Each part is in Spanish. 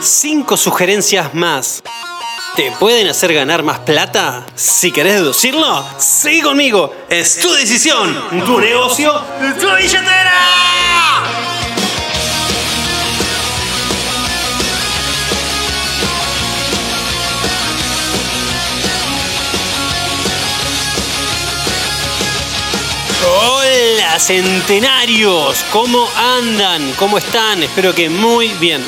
Cinco sugerencias más. ¿Te pueden hacer ganar más plata? Si querés deducirlo, sigue conmigo. Es tu decisión, tu negocio, tu billetera. Hola, centenarios. ¿Cómo andan? ¿Cómo están? Espero que muy bien.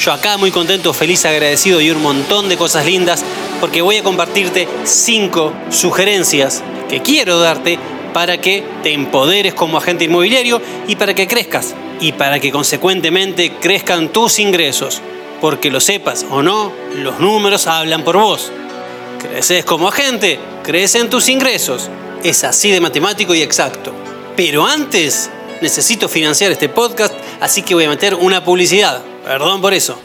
Yo acá muy contento, feliz, agradecido y un montón de cosas lindas porque voy a compartirte cinco sugerencias que quiero darte para que te empoderes como agente inmobiliario y para que crezcas y para que consecuentemente crezcan tus ingresos. Porque lo sepas o no, los números hablan por vos. Creces como agente, crece en tus ingresos. Es así de matemático y exacto. Pero antes necesito financiar este podcast, así que voy a meter una publicidad. Perdón por eso.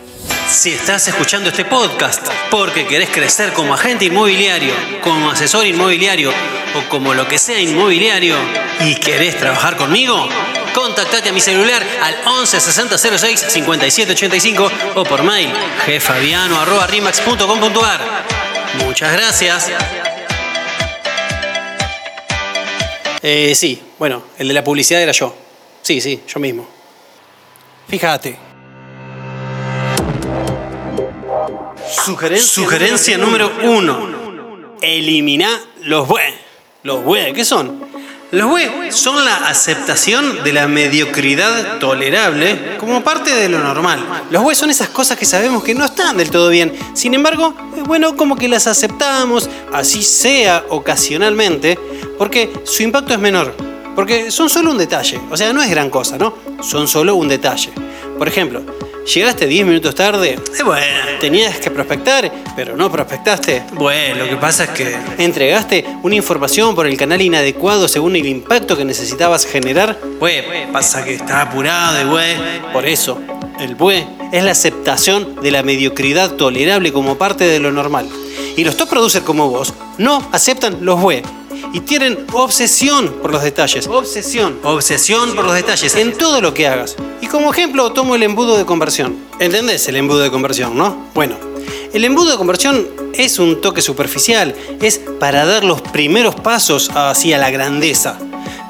Si estás escuchando este podcast porque querés crecer como agente inmobiliario, como asesor inmobiliario o como lo que sea inmobiliario y querés trabajar conmigo, contactate a mi celular al 11 60 06 57 85 o por mail gfabiano.rimax.com.ar. Muchas gracias. Eh, sí, bueno, el de la publicidad era yo. Sí, sí, yo mismo. Fíjate. Sugerencia, Sugerencia número uno. Elimina los BUE. ¿Los BUE qué son? Los BUE son la aceptación de la mediocridad tolerable como parte de lo normal. Los BUE son esas cosas que sabemos que no están del todo bien. Sin embargo, bueno, como que las aceptamos, así sea ocasionalmente, porque su impacto es menor. Porque son solo un detalle. O sea, no es gran cosa, ¿no? Son solo un detalle. Por ejemplo, Llegaste 10 minutos tarde. Eh, bueno, tenías que prospectar, pero no prospectaste. Bueno, lo que pasa es que. Entregaste una información por el canal inadecuado según el impacto que necesitabas generar. Bueno, pasa que está apurado y bueno. Por eso, el BUE es la aceptación de la mediocridad tolerable como parte de lo normal. Y los top producers como vos no aceptan los BUE y tienen obsesión por los detalles. Obsesión. Obsesión por los detalles en todo lo que hagas. Y como ejemplo tomo el embudo de conversión. ¿Entendés el embudo de conversión, no? Bueno, el embudo de conversión es un toque superficial, es para dar los primeros pasos hacia la grandeza.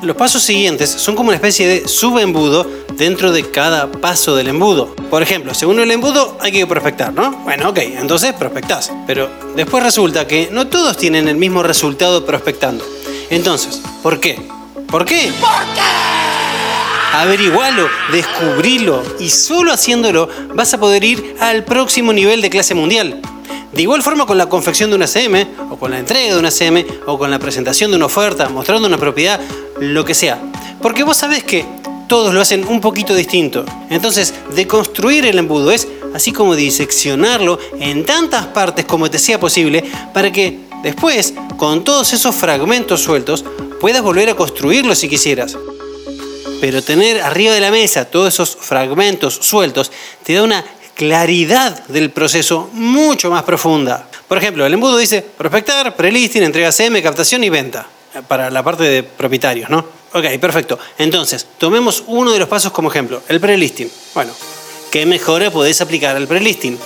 Los pasos siguientes son como una especie de subembudo dentro de cada paso del embudo. Por ejemplo, según el embudo hay que prospectar, ¿no? Bueno, ok, entonces prospectás. Pero después resulta que no todos tienen el mismo resultado prospectando. Entonces, ¿por qué? ¿Por qué? ¿Por qué? Averigualo, descubrilo y solo haciéndolo vas a poder ir al próximo nivel de clase mundial. De igual forma con la confección de una CM, o con la entrega de una CM, o con la presentación de una oferta, mostrando una propiedad, lo que sea. Porque vos sabés que todos lo hacen un poquito distinto. Entonces, deconstruir el embudo es así como diseccionarlo en tantas partes como te sea posible para que después, con todos esos fragmentos sueltos, puedas volver a construirlo si quisieras. Pero tener arriba de la mesa todos esos fragmentos sueltos te da una claridad del proceso mucho más profunda. Por ejemplo, el embudo dice prospectar, prelisting, entrega CM, captación y venta. Para la parte de propietarios, ¿no? Ok, perfecto. Entonces, tomemos uno de los pasos como ejemplo, el prelisting. Bueno, ¿qué mejora podés aplicar al prelisting?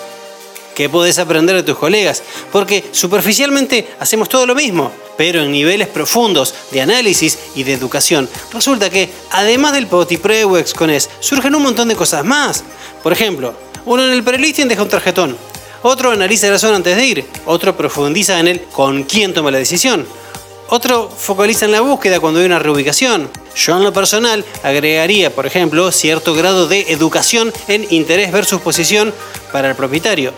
¿Qué podés aprender de tus colegas? Porque superficialmente hacemos todo lo mismo, pero en niveles profundos de análisis y de educación, resulta que además del POT y PREWEX con ES, surgen un montón de cosas más. Por ejemplo, uno en el prelisting deja un tarjetón. Otro analiza la zona antes de ir. Otro profundiza en el con quién toma la decisión. Otro focaliza en la búsqueda cuando hay una reubicación. Yo en lo personal agregaría, por ejemplo, cierto grado de educación en interés versus posición para el propietario.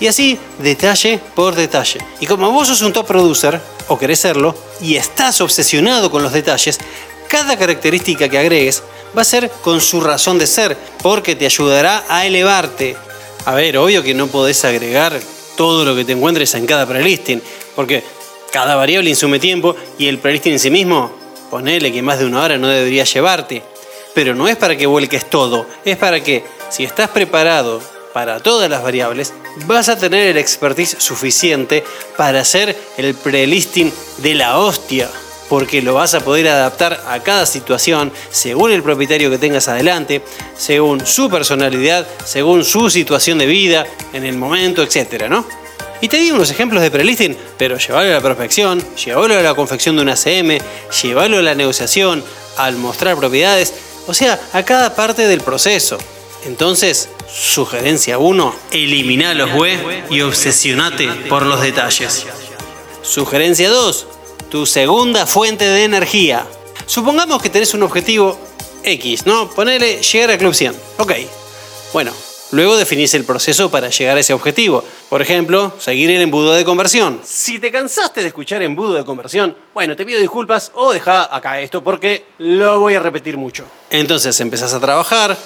Y así, detalle por detalle. Y como vos sos un top producer, o querés serlo, y estás obsesionado con los detalles, cada característica que agregues va a ser con su razón de ser, porque te ayudará a elevarte. A ver, obvio que no podés agregar todo lo que te encuentres en cada prelisting, porque cada variable insume tiempo y el prelisting en sí mismo, ponele que más de una hora no debería llevarte. Pero no es para que vuelques todo, es para que, si estás preparado para todas las variables, vas a tener el expertise suficiente para hacer el prelisting de la hostia. porque lo vas a poder adaptar a cada situación según el propietario que tengas adelante, según su personalidad, según su situación de vida, en el momento, etc. ¿no? Y te di unos ejemplos de prelisting, pero llévalo a la prospección, llévalo a la confección de una CM, llévalo a la negociación, al mostrar propiedades, o sea, a cada parte del proceso. Entonces, sugerencia 1, elimina los web y obsesionate por los detalles. Sugerencia 2, tu segunda fuente de energía. Supongamos que tenés un objetivo X, ¿no? Ponele llegar al Club 100. Ok. Bueno, luego definís el proceso para llegar a ese objetivo. Por ejemplo, seguir el embudo de conversión. Si te cansaste de escuchar embudo de conversión, bueno, te pido disculpas o deja acá esto porque lo voy a repetir mucho. Entonces empezás a trabajar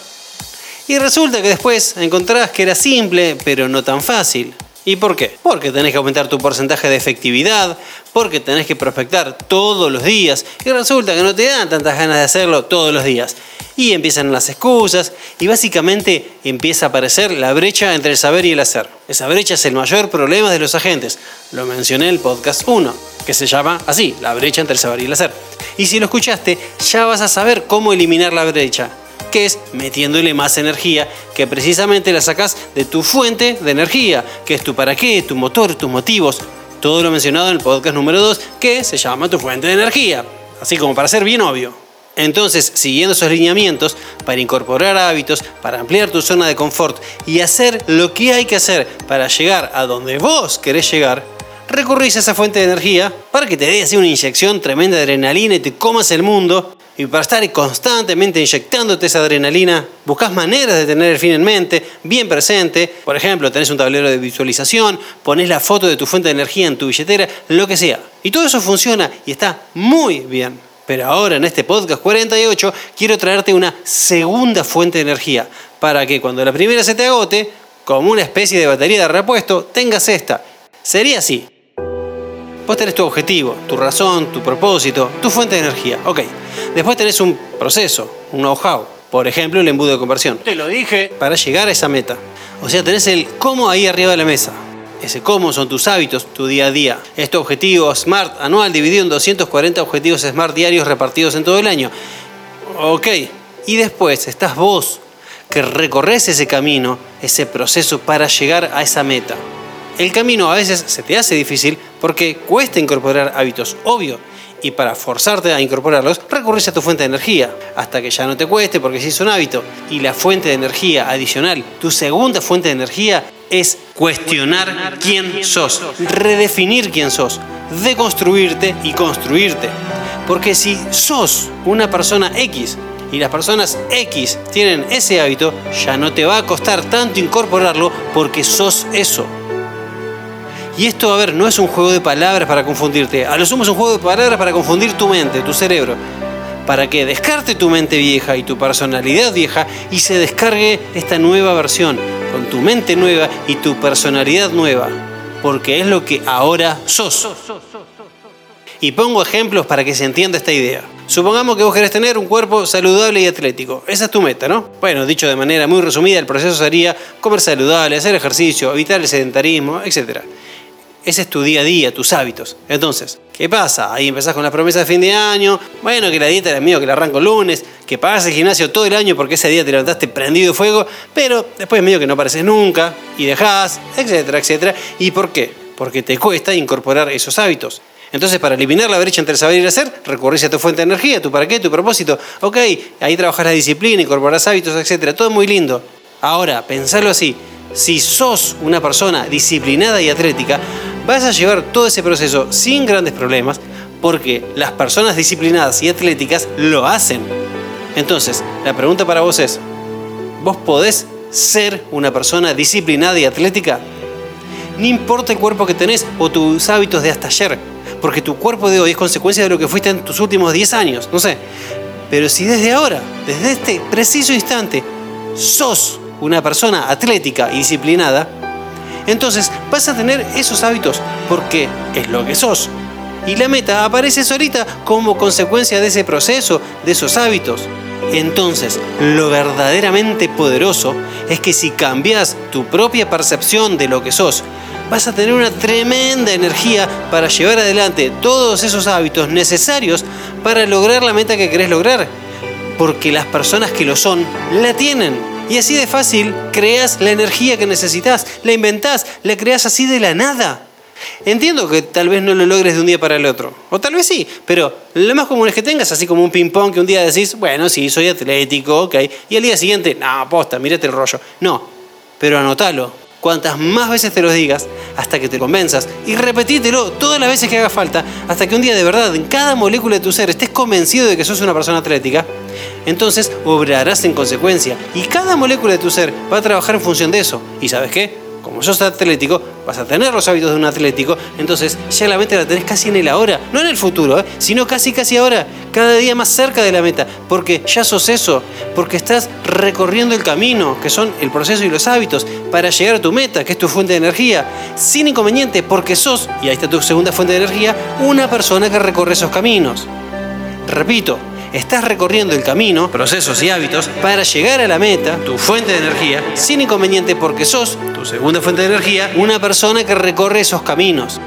y resulta que después encontrás que era simple, pero no tan fácil. ¿Y por qué? Porque tenés que aumentar tu porcentaje de efectividad, porque tenés que prospectar todos los días y resulta que no te dan tantas ganas de hacerlo todos los días. Y empiezan las excusas y básicamente empieza a aparecer la brecha entre el saber y el hacer. Esa brecha es el mayor problema de los agentes. Lo mencioné en el podcast 1, que se llama así, la brecha entre el saber y el hacer. Y si lo escuchaste, ya vas a saber cómo eliminar la brecha que es metiéndole más energía, que precisamente la sacas de tu fuente de energía, que es tu para qué, tu motor, tus motivos, todo lo mencionado en el podcast número 2, que se llama tu fuente de energía, así como para ser bien obvio. Entonces, siguiendo esos lineamientos, para incorporar hábitos, para ampliar tu zona de confort y hacer lo que hay que hacer para llegar a donde vos querés llegar, recurrís a esa fuente de energía para que te dé así una inyección tremenda de adrenalina y te comas el mundo y para estar constantemente inyectándote esa adrenalina, buscas maneras de tener el fin en mente, bien presente. Por ejemplo, tenés un tablero de visualización, pones la foto de tu fuente de energía en tu billetera, lo que sea. Y todo eso funciona y está muy bien. Pero ahora en este podcast 48 quiero traerte una segunda fuente de energía para que cuando la primera se te agote, como una especie de batería de repuesto, tengas esta. Sería así. Vos tenés tu objetivo, tu razón, tu propósito, tu fuente de energía. Ok. Después tenés un proceso, un know-how. Por ejemplo, el embudo de conversión. Te lo dije. Para llegar a esa meta. O sea, tenés el cómo ahí arriba de la mesa. Ese cómo son tus hábitos, tu día a día. Es tu objetivo SMART anual dividido en 240 objetivos SMART diarios repartidos en todo el año. Ok. Y después estás vos que recorres ese camino, ese proceso para llegar a esa meta. El camino a veces se te hace difícil porque cuesta incorporar hábitos, obvio y para forzarte a incorporarlos, recurrís a tu fuente de energía, hasta que ya no te cueste porque si es un hábito. Y la fuente de energía adicional, tu segunda fuente de energía, es cuestionar quién sos, redefinir quién sos, deconstruirte y construirte. Porque si sos una persona X y las personas X tienen ese hábito, ya no te va a costar tanto incorporarlo porque sos eso. Y esto, a ver, no es un juego de palabras para confundirte. A lo sumo es un juego de palabras para confundir tu mente, tu cerebro. Para que descarte tu mente vieja y tu personalidad vieja y se descargue esta nueva versión, con tu mente nueva y tu personalidad nueva. Porque es lo que ahora sos. Y pongo ejemplos para que se entienda esta idea. Supongamos que vos querés tener un cuerpo saludable y atlético. Esa es tu meta, ¿no? Bueno, dicho de manera muy resumida, el proceso sería comer saludable, hacer ejercicio, evitar el sedentarismo, etc. Ese es tu día a día, tus hábitos. Entonces, ¿qué pasa? Ahí empezás con las promesas de fin de año. Bueno, que la dieta era mío, que la arranco el lunes. Que pagas el gimnasio todo el año porque ese día te levantaste prendido fuego. Pero después medio que no apareces nunca. Y dejás, etcétera, etcétera. ¿Y por qué? Porque te cuesta incorporar esos hábitos. Entonces, para eliminar la brecha entre saber y hacer, recurrís a tu fuente de energía, tu para qué, tu propósito. Ok, ahí trabajás la disciplina, incorporás hábitos, etcétera. Todo muy lindo. Ahora, pensarlo así. Si sos una persona disciplinada y atlética, vas a llevar todo ese proceso sin grandes problemas porque las personas disciplinadas y atléticas lo hacen. Entonces, la pregunta para vos es, ¿vos podés ser una persona disciplinada y atlética? No importa el cuerpo que tenés o tus hábitos de hasta ayer, porque tu cuerpo de hoy es consecuencia de lo que fuiste en tus últimos 10 años, no sé. Pero si desde ahora, desde este preciso instante, sos una persona atlética y disciplinada, entonces vas a tener esos hábitos porque es lo que sos. Y la meta aparece solita como consecuencia de ese proceso, de esos hábitos. Entonces, lo verdaderamente poderoso es que si cambias tu propia percepción de lo que sos, vas a tener una tremenda energía para llevar adelante todos esos hábitos necesarios para lograr la meta que querés lograr. Porque las personas que lo son, la tienen. Y así de fácil creas la energía que necesitas, la inventás, la creas así de la nada. Entiendo que tal vez no lo logres de un día para el otro, o tal vez sí, pero lo más común es que tengas así como un ping-pong que un día decís, bueno, sí, soy atlético, ok, y al día siguiente, no, posta, mírate el rollo. No, pero anótalo. Cuantas más veces te lo digas, hasta que te convenzas, y repetítelo todas las veces que haga falta, hasta que un día de verdad, en cada molécula de tu ser, estés convencido de que sos una persona atlética, entonces obrarás en consecuencia, y cada molécula de tu ser va a trabajar en función de eso. ¿Y sabes qué? Como sos atlético, vas a tener los hábitos de un atlético, entonces ya la meta la tenés casi en el ahora, no en el futuro, ¿eh? sino casi casi ahora, cada día más cerca de la meta, porque ya sos eso, porque estás recorriendo el camino, que son el proceso y los hábitos, para llegar a tu meta, que es tu fuente de energía, sin inconveniente, porque sos, y ahí está tu segunda fuente de energía, una persona que recorre esos caminos. Repito, estás recorriendo el camino, procesos y hábitos para llegar a la meta, tu fuente de energía, sin inconveniente porque sos, tu segunda fuente de energía, una persona que recorre esos caminos.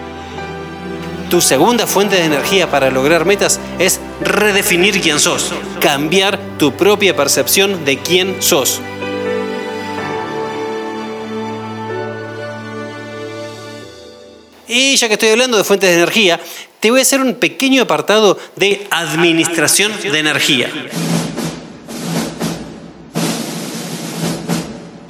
Tu segunda fuente de energía para lograr metas es redefinir quién sos, cambiar tu propia percepción de quién sos. Y ya que estoy hablando de fuentes de energía, te voy a hacer un pequeño apartado de administración de energía.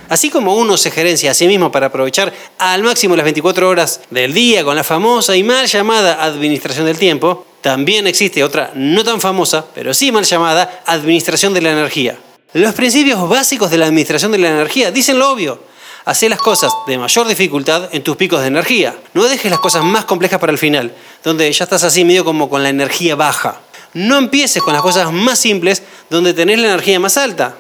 Así como uno se gerencia a sí mismo para aprovechar al máximo las 24 horas del día con la famosa y mal llamada administración del tiempo, también existe otra no tan famosa, pero sí mal llamada administración de la energía. Los principios básicos de la administración de la energía dicen lo obvio. Hacé las cosas de mayor dificultad en tus picos de energía. No dejes las cosas más complejas para el final, donde ya estás así medio como con la energía baja. No empieces con las cosas más simples, donde tenés la energía más alta.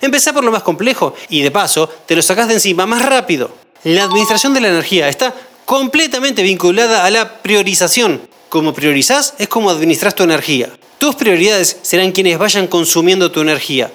Empezá por lo más complejo y de paso te lo sacás de encima más rápido. La administración de la energía está completamente vinculada a la priorización. Como priorizás es como administras tu energía. Tus prioridades serán quienes vayan consumiendo tu energía.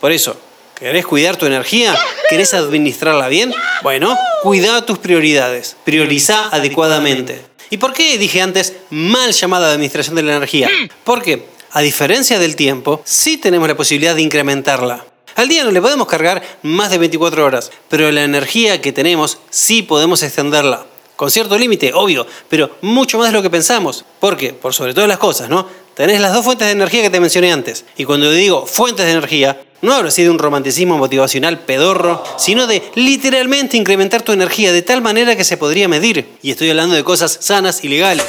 Por eso, ¿Querés cuidar tu energía? ¿Querés administrarla bien? Bueno, cuida tus prioridades. Prioriza adecuadamente. ¿Y por qué dije antes mal llamada administración de la energía? Porque, a diferencia del tiempo, sí tenemos la posibilidad de incrementarla. Al día no le podemos cargar más de 24 horas, pero la energía que tenemos sí podemos extenderla. Con cierto límite, obvio, pero mucho más de lo que pensamos. Porque, por sobre todas las cosas, ¿no? Tenés las dos fuentes de energía que te mencioné antes. Y cuando digo fuentes de energía, no hablo así de un romanticismo motivacional pedorro, sino de literalmente incrementar tu energía de tal manera que se podría medir. Y estoy hablando de cosas sanas y legales.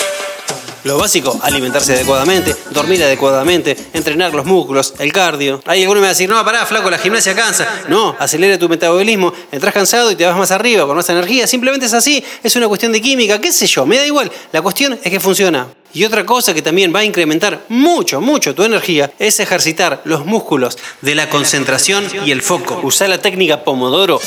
Lo básico, alimentarse adecuadamente, dormir adecuadamente, entrenar los músculos, el cardio. Hay alguno me va a decir, no, pará, flaco, la gimnasia cansa. No, acelera tu metabolismo, entras cansado y te vas más arriba con más energía. Simplemente es así, es una cuestión de química, qué sé yo, me da igual. La cuestión es que funciona. Y otra cosa que también va a incrementar mucho, mucho tu energía es ejercitar los músculos de la concentración y el foco. Usar la técnica Pomodoro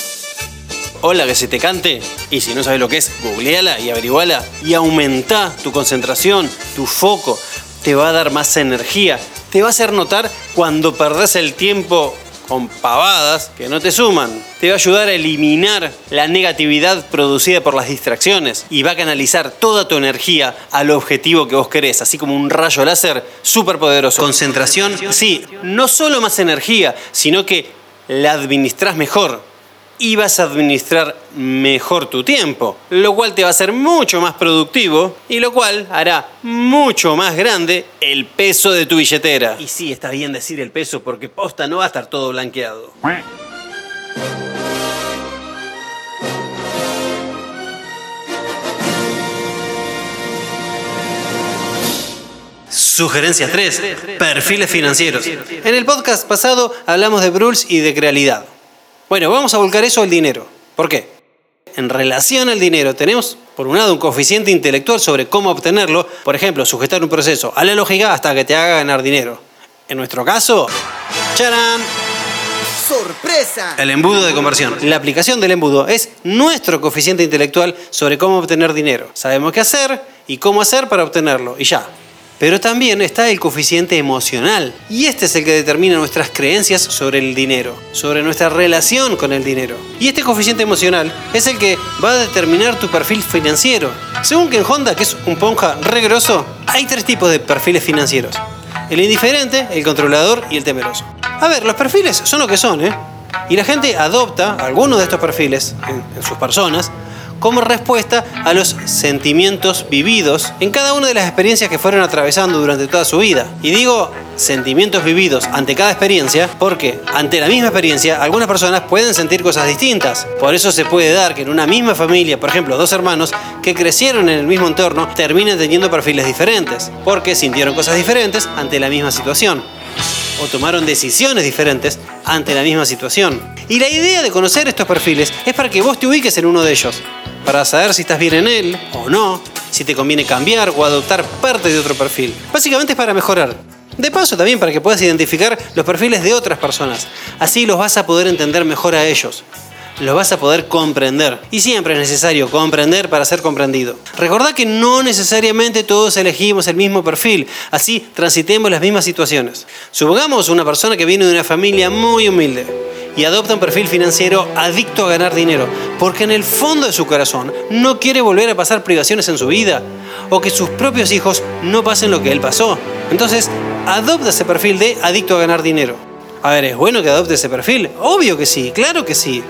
Hola que se te cante. Y si no sabes lo que es, googleala y averiguala. Y aumenta tu concentración, tu foco. Te va a dar más energía. Te va a hacer notar cuando perdés el tiempo con pavadas que no te suman. Te va a ayudar a eliminar la negatividad producida por las distracciones y va a canalizar toda tu energía al objetivo que vos querés, así como un rayo láser súper poderoso. Concentración, sí, no solo más energía, sino que la administras mejor y vas a administrar mejor tu tiempo, lo cual te va a hacer mucho más productivo y lo cual hará mucho más grande el peso de tu billetera. Y sí, está bien decir el peso porque posta no va a estar todo blanqueado. Sugerencia 3. Perfiles financieros. En el podcast pasado hablamos de Bruls y de Crealidad. Bueno, vamos a volcar eso al dinero. ¿Por qué? En relación al dinero tenemos, por un lado, un coeficiente intelectual sobre cómo obtenerlo, por ejemplo, sujetar un proceso a la lógica hasta que te haga ganar dinero. En nuestro caso, ¡charán! ¡Sorpresa! El embudo de conversión. La aplicación del embudo es nuestro coeficiente intelectual sobre cómo obtener dinero. Sabemos qué hacer y cómo hacer para obtenerlo. Y ya. Pero también está el coeficiente emocional. Y este es el que determina nuestras creencias sobre el dinero, sobre nuestra relación con el dinero. Y este coeficiente emocional es el que va a determinar tu perfil financiero. Según Ken Honda, que es un ponja regroso, hay tres tipos de perfiles financieros. El indiferente, el controlador y el temeroso. A ver, los perfiles son lo que son, ¿eh? Y la gente adopta algunos de estos perfiles en sus personas como respuesta a los sentimientos vividos en cada una de las experiencias que fueron atravesando durante toda su vida. Y digo sentimientos vividos ante cada experiencia porque ante la misma experiencia algunas personas pueden sentir cosas distintas. Por eso se puede dar que en una misma familia, por ejemplo, dos hermanos que crecieron en el mismo entorno terminen teniendo perfiles diferentes porque sintieron cosas diferentes ante la misma situación o tomaron decisiones diferentes ante la misma situación. Y la idea de conocer estos perfiles es para que vos te ubiques en uno de ellos, para saber si estás bien en él o no, si te conviene cambiar o adoptar parte de otro perfil. Básicamente es para mejorar. De paso también para que puedas identificar los perfiles de otras personas. Así los vas a poder entender mejor a ellos lo vas a poder comprender. Y siempre es necesario comprender para ser comprendido. Recordá que no necesariamente todos elegimos el mismo perfil, así transitemos las mismas situaciones. Supongamos una persona que viene de una familia muy humilde y adopta un perfil financiero adicto a ganar dinero, porque en el fondo de su corazón no quiere volver a pasar privaciones en su vida, o que sus propios hijos no pasen lo que él pasó. Entonces, adopta ese perfil de adicto a ganar dinero. A ver, ¿es bueno que adopte ese perfil? Obvio que sí, claro que sí.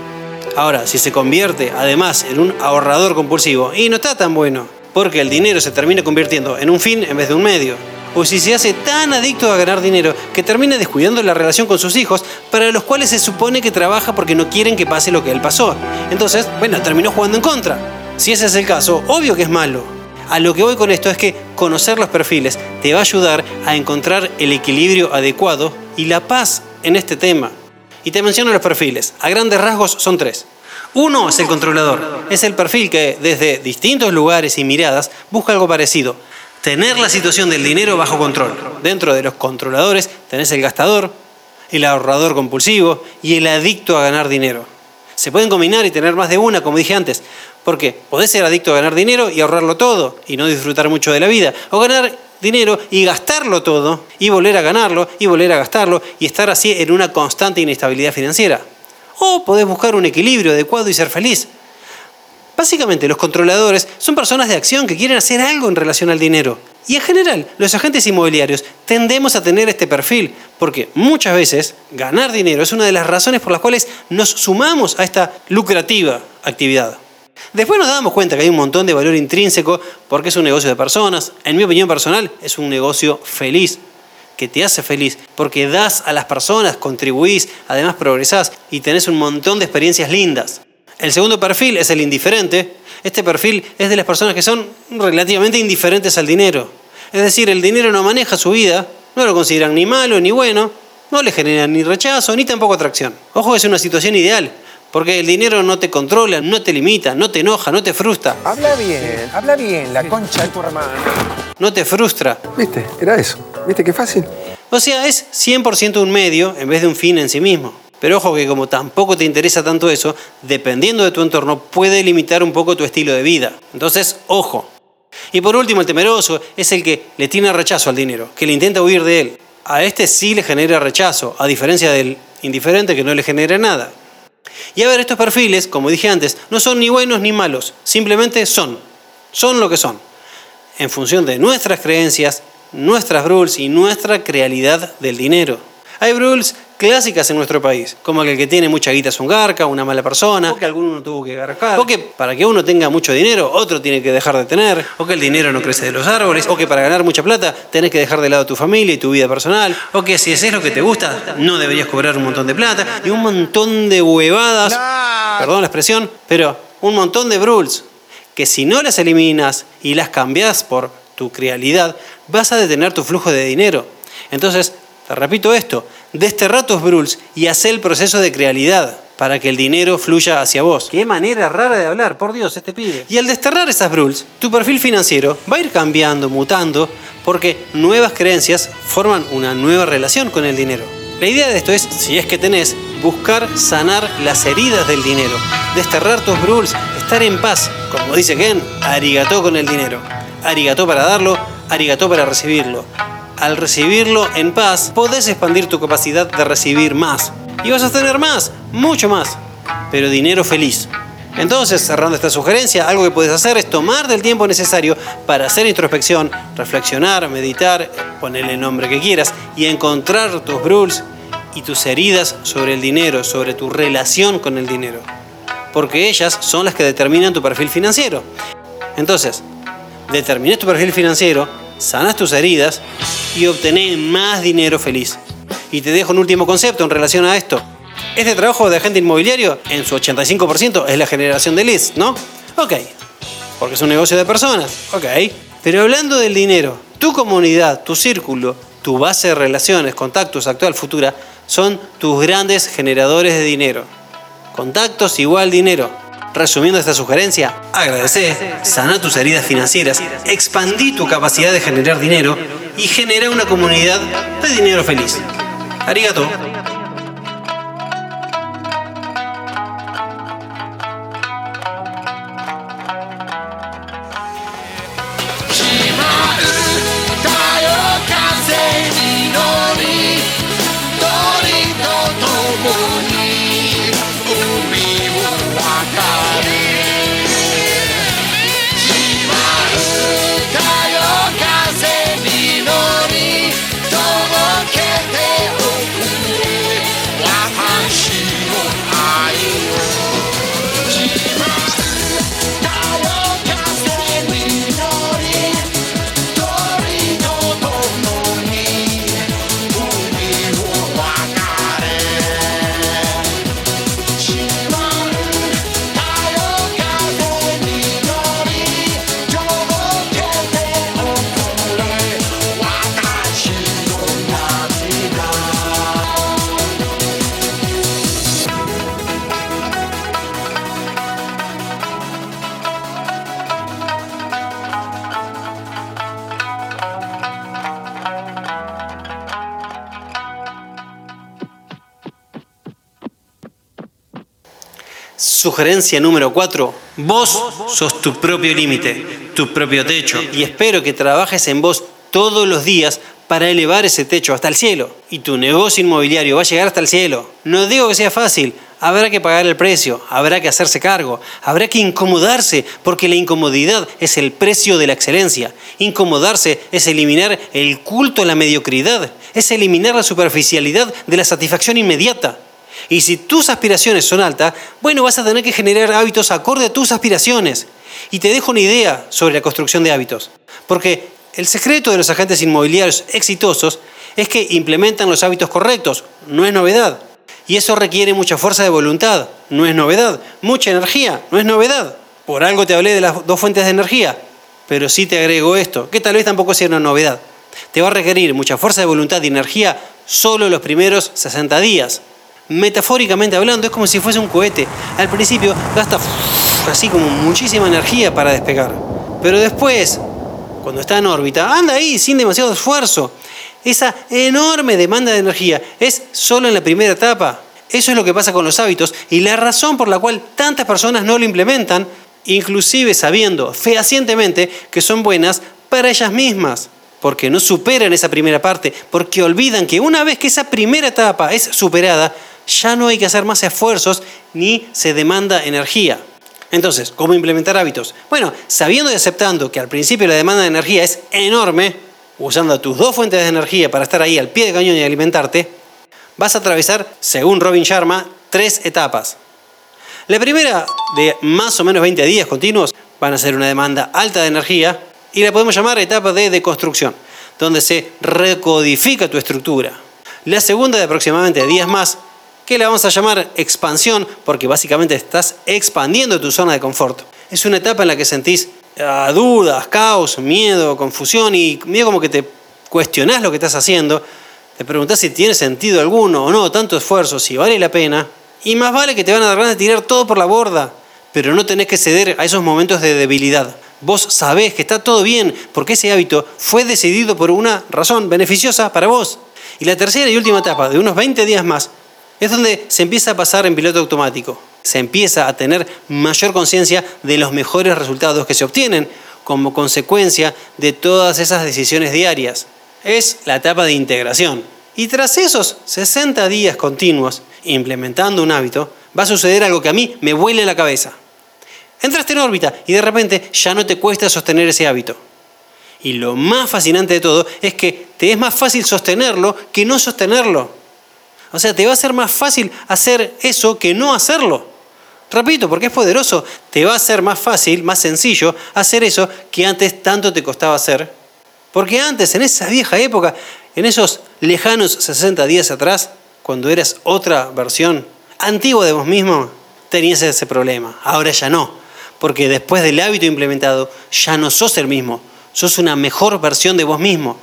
Ahora, si se convierte además en un ahorrador compulsivo, y no está tan bueno, porque el dinero se termina convirtiendo en un fin en vez de un medio. O si se hace tan adicto a ganar dinero que termina descuidando la relación con sus hijos, para los cuales se supone que trabaja porque no quieren que pase lo que él pasó. Entonces, bueno, terminó jugando en contra. Si ese es el caso, obvio que es malo. A lo que voy con esto es que conocer los perfiles te va a ayudar a encontrar el equilibrio adecuado y la paz en este tema. Y te menciono los perfiles. A grandes rasgos son tres. Uno es el controlador. Es el perfil que desde distintos lugares y miradas busca algo parecido. Tener la situación del dinero bajo control. Dentro de los controladores tenés el gastador, el ahorrador compulsivo y el adicto a ganar dinero. Se pueden combinar y tener más de una, como dije antes, porque podés ser adicto a ganar dinero y ahorrarlo todo y no disfrutar mucho de la vida. O ganar dinero y gastarlo todo y volver a ganarlo y volver a gastarlo y estar así en una constante inestabilidad financiera. O podés buscar un equilibrio adecuado y ser feliz. Básicamente los controladores son personas de acción que quieren hacer algo en relación al dinero. Y en general, los agentes inmobiliarios tendemos a tener este perfil, porque muchas veces ganar dinero es una de las razones por las cuales nos sumamos a esta lucrativa actividad. Después nos damos cuenta que hay un montón de valor intrínseco porque es un negocio de personas. En mi opinión personal, es un negocio feliz, que te hace feliz, porque das a las personas, contribuís, además progresás y tenés un montón de experiencias lindas. El segundo perfil es el indiferente. Este perfil es de las personas que son relativamente indiferentes al dinero. Es decir, el dinero no maneja su vida, no lo consideran ni malo ni bueno, no le generan ni rechazo ni tampoco atracción. Ojo, es una situación ideal, porque el dinero no te controla, no te limita, no te enoja, no te frustra. Habla bien, habla bien, la concha de tu hermano. No te frustra. ¿Viste? Era eso. ¿Viste qué fácil? O sea, es 100% un medio en vez de un fin en sí mismo. Pero ojo que como tampoco te interesa tanto eso, dependiendo de tu entorno, puede limitar un poco tu estilo de vida. Entonces, ojo. Y por último, el temeroso es el que le tiene rechazo al dinero, que le intenta huir de él. A este sí le genera rechazo, a diferencia del indiferente que no le genera nada. Y a ver, estos perfiles, como dije antes, no son ni buenos ni malos, simplemente son. Son lo que son. En función de nuestras creencias, nuestras rules y nuestra realidad del dinero. Hay rules clásicas en nuestro país, como que el que tiene mucha guita es un garca, una mala persona, o que alguno tuvo que garcar, o que para que uno tenga mucho dinero, otro tiene que dejar de tener, o que el dinero no crece de los árboles, o que para ganar mucha plata tenés que dejar de lado tu familia y tu vida personal, o que si es lo que te gusta, no deberías cobrar un montón de plata, y un montón de huevadas, perdón la expresión, pero un montón de rules que si no las eliminas y las cambias por tu realidad, vas a detener tu flujo de dinero. Entonces, te repito esto, desterra tus bruls y haz el proceso de crealidad para que el dinero fluya hacia vos. Qué manera rara de hablar, por Dios, este pibe. Y al desterrar esas bruls, tu perfil financiero va a ir cambiando, mutando, porque nuevas creencias forman una nueva relación con el dinero. La idea de esto es, si es que tenés, buscar sanar las heridas del dinero, desterrar tus bruls, estar en paz, como dice Ken, arigató con el dinero. Arigató para darlo, arigato para recibirlo. Al recibirlo en paz, podés expandir tu capacidad de recibir más. Y vas a tener más, mucho más. Pero dinero feliz. Entonces, cerrando esta sugerencia, algo que puedes hacer es tomar el tiempo necesario para hacer introspección, reflexionar, meditar, ponerle el nombre que quieras y encontrar tus bruls y tus heridas sobre el dinero, sobre tu relación con el dinero. Porque ellas son las que determinan tu perfil financiero. Entonces, determines tu perfil financiero, sanas tus heridas y obtenés más dinero feliz. Y te dejo un último concepto en relación a esto. Este trabajo de agente inmobiliario, en su 85%, es la generación de leads, ¿no? Ok. Porque es un negocio de personas. Ok. Pero hablando del dinero, tu comunidad, tu círculo, tu base de relaciones, contactos actual, futura, son tus grandes generadores de dinero. Contactos igual dinero. Resumiendo esta sugerencia, agradece, sana tus heridas financieras, expandí tu capacidad de generar dinero y genera una comunidad de dinero feliz. Arigato. Sugerencia número 4. Vos sos tu propio límite, tu propio techo. Y espero que trabajes en vos todos los días para elevar ese techo hasta el cielo. Y tu negocio inmobiliario va a llegar hasta el cielo. No digo que sea fácil, habrá que pagar el precio, habrá que hacerse cargo, habrá que incomodarse, porque la incomodidad es el precio de la excelencia. Incomodarse es eliminar el culto a la mediocridad, es eliminar la superficialidad de la satisfacción inmediata. Y si tus aspiraciones son altas, bueno, vas a tener que generar hábitos acorde a tus aspiraciones. Y te dejo una idea sobre la construcción de hábitos. Porque el secreto de los agentes inmobiliarios exitosos es que implementan los hábitos correctos, no es novedad. Y eso requiere mucha fuerza de voluntad, no es novedad. Mucha energía, no es novedad. Por algo te hablé de las dos fuentes de energía, pero sí te agrego esto, que tal vez tampoco sea una novedad. Te va a requerir mucha fuerza de voluntad y energía solo los primeros 60 días metafóricamente hablando, es como si fuese un cohete. Al principio gasta así como muchísima energía para despegar. Pero después, cuando está en órbita, anda ahí sin demasiado esfuerzo. Esa enorme demanda de energía es solo en la primera etapa. Eso es lo que pasa con los hábitos y la razón por la cual tantas personas no lo implementan, inclusive sabiendo fehacientemente que son buenas para ellas mismas porque no superan esa primera parte, porque olvidan que una vez que esa primera etapa es superada, ya no hay que hacer más esfuerzos ni se demanda energía. Entonces, ¿cómo implementar hábitos? Bueno, sabiendo y aceptando que al principio la demanda de energía es enorme, usando tus dos fuentes de energía para estar ahí al pie de cañón y alimentarte, vas a atravesar, según Robin Sharma, tres etapas. La primera, de más o menos 20 días continuos, van a ser una demanda alta de energía y la podemos llamar etapa de deconstrucción, donde se recodifica tu estructura. La segunda, de aproximadamente días más, que le vamos a llamar expansión, porque básicamente estás expandiendo tu zona de confort. Es una etapa en la que sentís ah, dudas, caos, miedo, confusión y medio como que te cuestionás lo que estás haciendo, te preguntás si tiene sentido alguno o no, tanto esfuerzo, si vale la pena, y más vale que te van a dar ganas de tirar todo por la borda, pero no tenés que ceder a esos momentos de debilidad. Vos sabés que está todo bien porque ese hábito fue decidido por una razón beneficiosa para vos. Y la tercera y última etapa, de unos 20 días más, es donde se empieza a pasar en piloto automático. Se empieza a tener mayor conciencia de los mejores resultados que se obtienen como consecuencia de todas esas decisiones diarias. Es la etapa de integración. Y tras esos 60 días continuos implementando un hábito, va a suceder algo que a mí me vuele la cabeza. Entraste en órbita y de repente ya no te cuesta sostener ese hábito. Y lo más fascinante de todo es que te es más fácil sostenerlo que no sostenerlo. O sea, te va a ser más fácil hacer eso que no hacerlo. Repito, porque es poderoso, te va a ser más fácil, más sencillo hacer eso que antes tanto te costaba hacer. Porque antes, en esa vieja época, en esos lejanos 60 días atrás, cuando eras otra versión antigua de vos mismo, tenías ese problema. Ahora ya no, porque después del hábito implementado, ya no sos el mismo, sos una mejor versión de vos mismo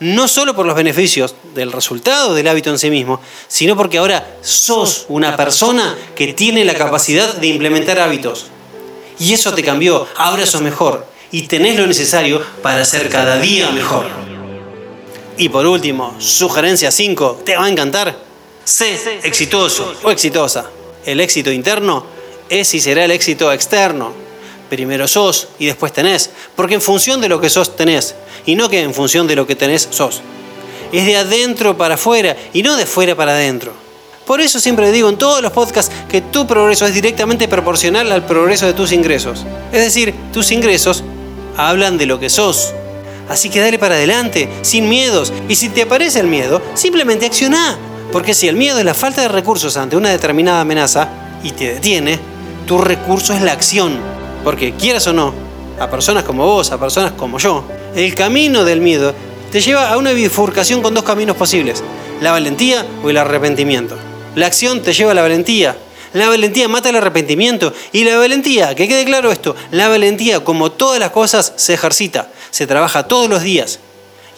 no solo por los beneficios del resultado del hábito en sí mismo, sino porque ahora sos una persona que tiene la capacidad de implementar hábitos. Y eso te cambió, ahora sos mejor y tenés lo necesario para ser cada día mejor. Y por último, sugerencia 5, te va a encantar. Sé exitoso o exitosa. El éxito interno es y será el éxito externo. Primero sos y después tenés, porque en función de lo que sos tenés y no que en función de lo que tenés sos. Es de adentro para afuera y no de fuera para adentro. Por eso siempre digo en todos los podcasts que tu progreso es directamente proporcional al progreso de tus ingresos. Es decir, tus ingresos hablan de lo que sos. Así que dale para adelante, sin miedos. Y si te aparece el miedo, simplemente acciona. Porque si el miedo es la falta de recursos ante una determinada amenaza y te detiene, tu recurso es la acción. Porque quieras o no, a personas como vos, a personas como yo, el camino del miedo te lleva a una bifurcación con dos caminos posibles, la valentía o el arrepentimiento. La acción te lleva a la valentía. La valentía mata el arrepentimiento. Y la valentía, que quede claro esto, la valentía, como todas las cosas, se ejercita, se trabaja todos los días.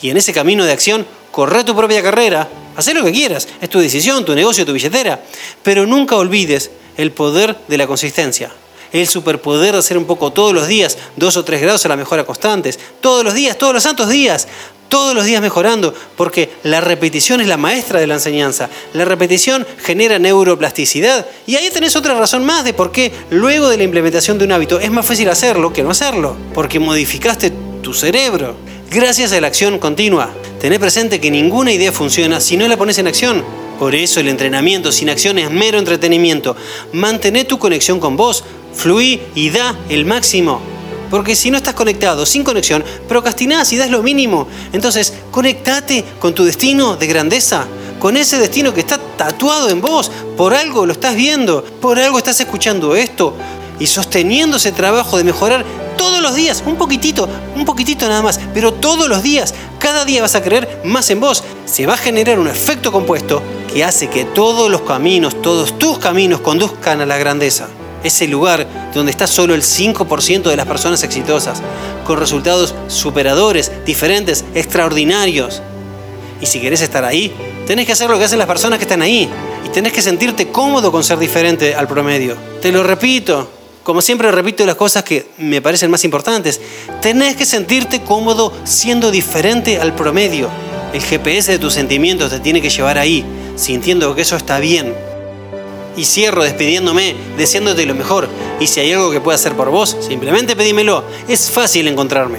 Y en ese camino de acción, corre tu propia carrera, haz lo que quieras, es tu decisión, tu negocio, tu billetera. Pero nunca olvides el poder de la consistencia el superpoder de hacer un poco todos los días, dos o tres grados a la mejora constantes, todos los días, todos los santos días, todos los días mejorando, porque la repetición es la maestra de la enseñanza. La repetición genera neuroplasticidad. Y ahí tenés otra razón más de por qué luego de la implementación de un hábito es más fácil hacerlo que no hacerlo, porque modificaste tu cerebro. Gracias a la acción continua. Tené presente que ninguna idea funciona si no la pones en acción. Por eso el entrenamiento sin acción es mero entretenimiento. Mantené tu conexión con vos, fluí y da el máximo. Porque si no estás conectado, sin conexión, procrastinás y das lo mínimo. Entonces, conectate con tu destino de grandeza, con ese destino que está tatuado en vos. Por algo lo estás viendo, por algo estás escuchando esto y sosteniendo ese trabajo de mejorar todos los días, un poquitito, un poquitito nada más, pero todos los días, cada día vas a creer más en vos. Se va a generar un efecto compuesto que hace que todos los caminos, todos tus caminos conduzcan a la grandeza ese lugar donde está solo el 5% de las personas exitosas, con resultados superadores, diferentes, extraordinarios. Y si querés estar ahí, tenés que hacer lo que hacen las personas que están ahí. Y tenés que sentirte cómodo con ser diferente al promedio. Te lo repito, como siempre repito las cosas que me parecen más importantes. Tenés que sentirte cómodo siendo diferente al promedio. El GPS de tus sentimientos te tiene que llevar ahí, sintiendo que eso está bien, y cierro despidiéndome, deseándote lo mejor. Y si hay algo que pueda hacer por vos, simplemente pedímelo. Es fácil encontrarme.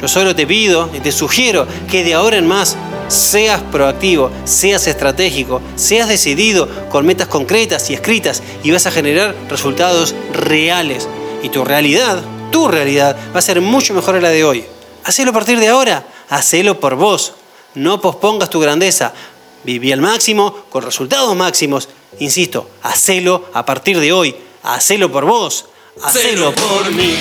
Yo solo te pido y te sugiero que de ahora en más seas proactivo, seas estratégico, seas decidido con metas concretas y escritas y vas a generar resultados reales. Y tu realidad, tu realidad, va a ser mucho mejor a la de hoy. Hacelo a partir de ahora, hacelo por vos. No pospongas tu grandeza. Viví al máximo, con resultados máximos. Insisto, hacelo a partir de hoy, hacelo por vos, hacelo por mí.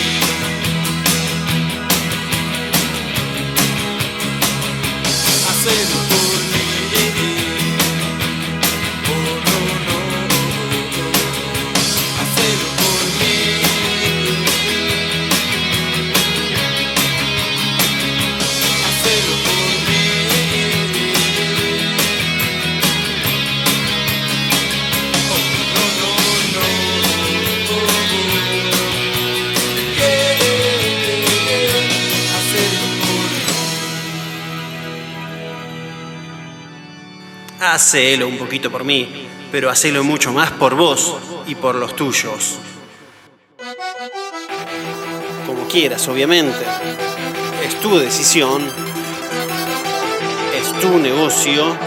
Hacelo un poquito por mí, pero hacelo mucho más por vos y por los tuyos. Como quieras, obviamente. Es tu decisión, es tu negocio